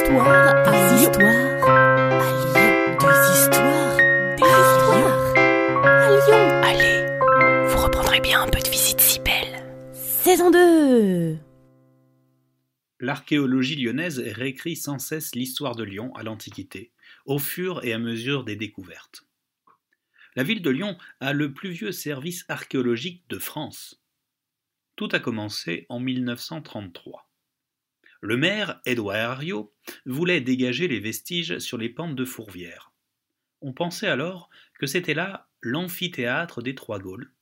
histoires à histoires à Lyon. Des histoires, des histoires à Lyon. Allez, vous reprendrez bien un peu de visite si belle. Saison 2 L'archéologie lyonnaise réécrit sans cesse l'histoire de Lyon à l'Antiquité, au fur et à mesure des découvertes. La ville de Lyon a le plus vieux service archéologique de France. Tout a commencé en 1933. Le maire, Édouard Herriot, voulait dégager les vestiges sur les pentes de Fourvière. On pensait alors que c'était là l'amphithéâtre des Trois Gaules,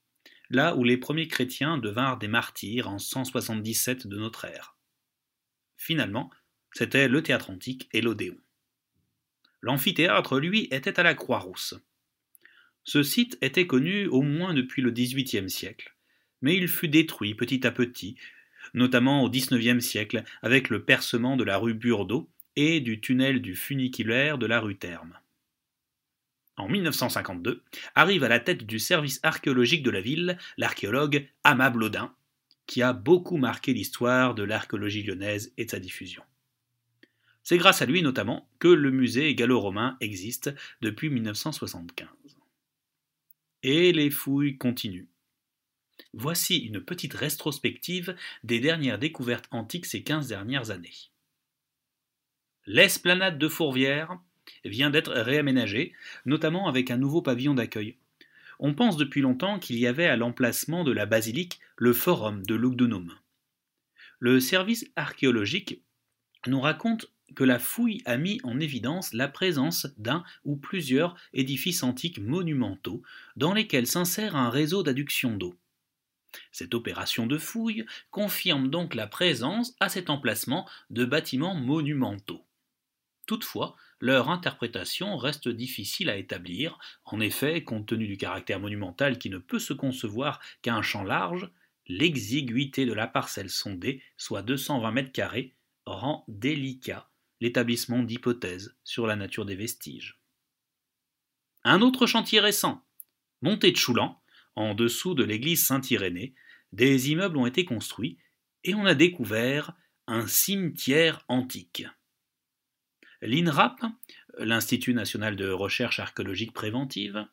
là où les premiers chrétiens devinrent des martyrs en 177 de notre ère. Finalement, c'était le théâtre antique et l'Odéon. L'amphithéâtre, lui, était à la Croix-Rousse. Ce site était connu au moins depuis le XVIIIe siècle, mais il fut détruit petit à petit notamment au XIXe siècle, avec le percement de la rue Burdeau et du tunnel du funiculaire de la rue Terme. En 1952, arrive à la tête du service archéologique de la ville l'archéologue Ama Blodin, qui a beaucoup marqué l'histoire de l'archéologie lyonnaise et de sa diffusion. C'est grâce à lui notamment que le musée gallo-romain existe depuis 1975. Et les fouilles continuent. Voici une petite rétrospective des dernières découvertes antiques ces quinze dernières années. L'esplanade de Fourvière vient d'être réaménagée, notamment avec un nouveau pavillon d'accueil. On pense depuis longtemps qu'il y avait à l'emplacement de la basilique le forum de Lugdunum. Le service archéologique nous raconte que la fouille a mis en évidence la présence d'un ou plusieurs édifices antiques monumentaux dans lesquels s'insère un réseau d'adduction d'eau. Cette opération de fouille confirme donc la présence à cet emplacement de bâtiments monumentaux. Toutefois, leur interprétation reste difficile à établir. En effet, compte tenu du caractère monumental qui ne peut se concevoir qu'à un champ large, l'exiguïté de la parcelle sondée, soit 220 mètres carrés, rend délicat l'établissement d'hypothèses sur la nature des vestiges. Un autre chantier récent, Montée de Choulan, en dessous de l'église Saint-Irénée, des immeubles ont été construits et on a découvert un cimetière antique. L'INRAP, l'Institut national de recherche archéologique préventive,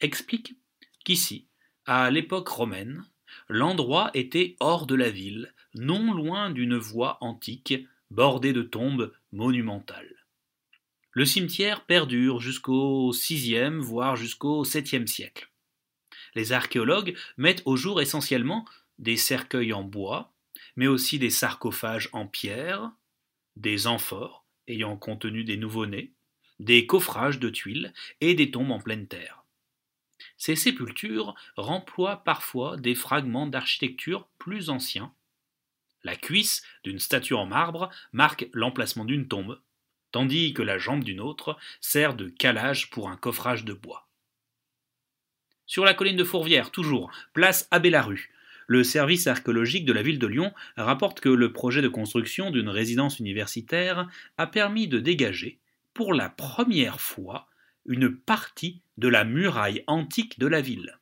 explique qu'ici, à l'époque romaine, l'endroit était hors de la ville, non loin d'une voie antique bordée de tombes monumentales. Le cimetière perdure jusqu'au VIe, voire jusqu'au VIIe siècle. Les archéologues mettent au jour essentiellement des cercueils en bois, mais aussi des sarcophages en pierre, des amphores ayant contenu des nouveau-nés, des coffrages de tuiles et des tombes en pleine terre. Ces sépultures remploient parfois des fragments d'architecture plus anciens. La cuisse d'une statue en marbre marque l'emplacement d'une tombe, tandis que la jambe d'une autre sert de calage pour un coffrage de bois. Sur la colline de Fourvière, toujours, place Abbé-Larue. Le service archéologique de la ville de Lyon rapporte que le projet de construction d'une résidence universitaire a permis de dégager, pour la première fois, une partie de la muraille antique de la ville.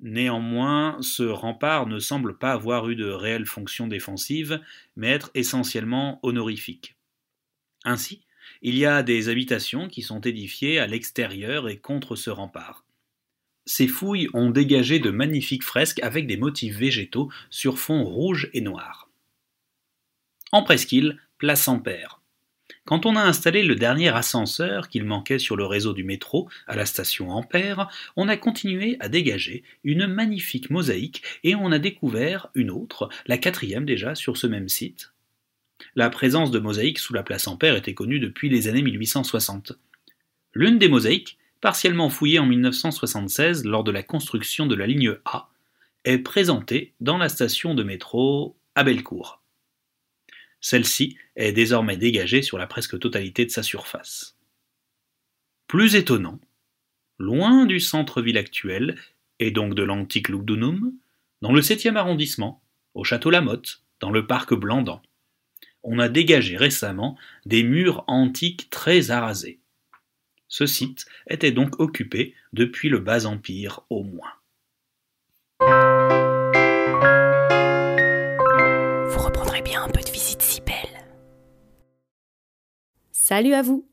Néanmoins, ce rempart ne semble pas avoir eu de réelle fonction défensive, mais être essentiellement honorifique. Ainsi, il y a des habitations qui sont édifiées à l'extérieur et contre ce rempart. Ces fouilles ont dégagé de magnifiques fresques avec des motifs végétaux sur fond rouge et noir. En presqu'île, place Ampère. Quand on a installé le dernier ascenseur qu'il manquait sur le réseau du métro à la station Ampère, on a continué à dégager une magnifique mosaïque et on a découvert une autre, la quatrième déjà sur ce même site. La présence de mosaïques sous la place Ampère était connue depuis les années 1860. L'une des mosaïques partiellement fouillée en 1976 lors de la construction de la ligne A, est présentée dans la station de métro à Bellecour. Celle-ci est désormais dégagée sur la presque totalité de sa surface. Plus étonnant, loin du centre-ville actuel, et donc de l'antique Lugdunum, dans le 7e arrondissement, au château Lamotte, dans le parc Blandan, on a dégagé récemment des murs antiques très arasés. Ce site était donc occupé depuis le Bas Empire au moins. Vous reprendrez bien un peu de visite si belle. Salut à vous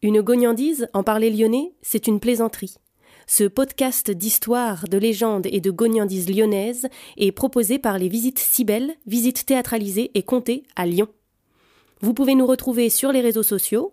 Une gognandise, en parler lyonnais, c'est une plaisanterie. Ce podcast d'histoire, de légendes et de gognandises lyonnaises est proposé par les Visites Cybelles, visites théâtralisées et comptées à Lyon. Vous pouvez nous retrouver sur les réseaux sociaux,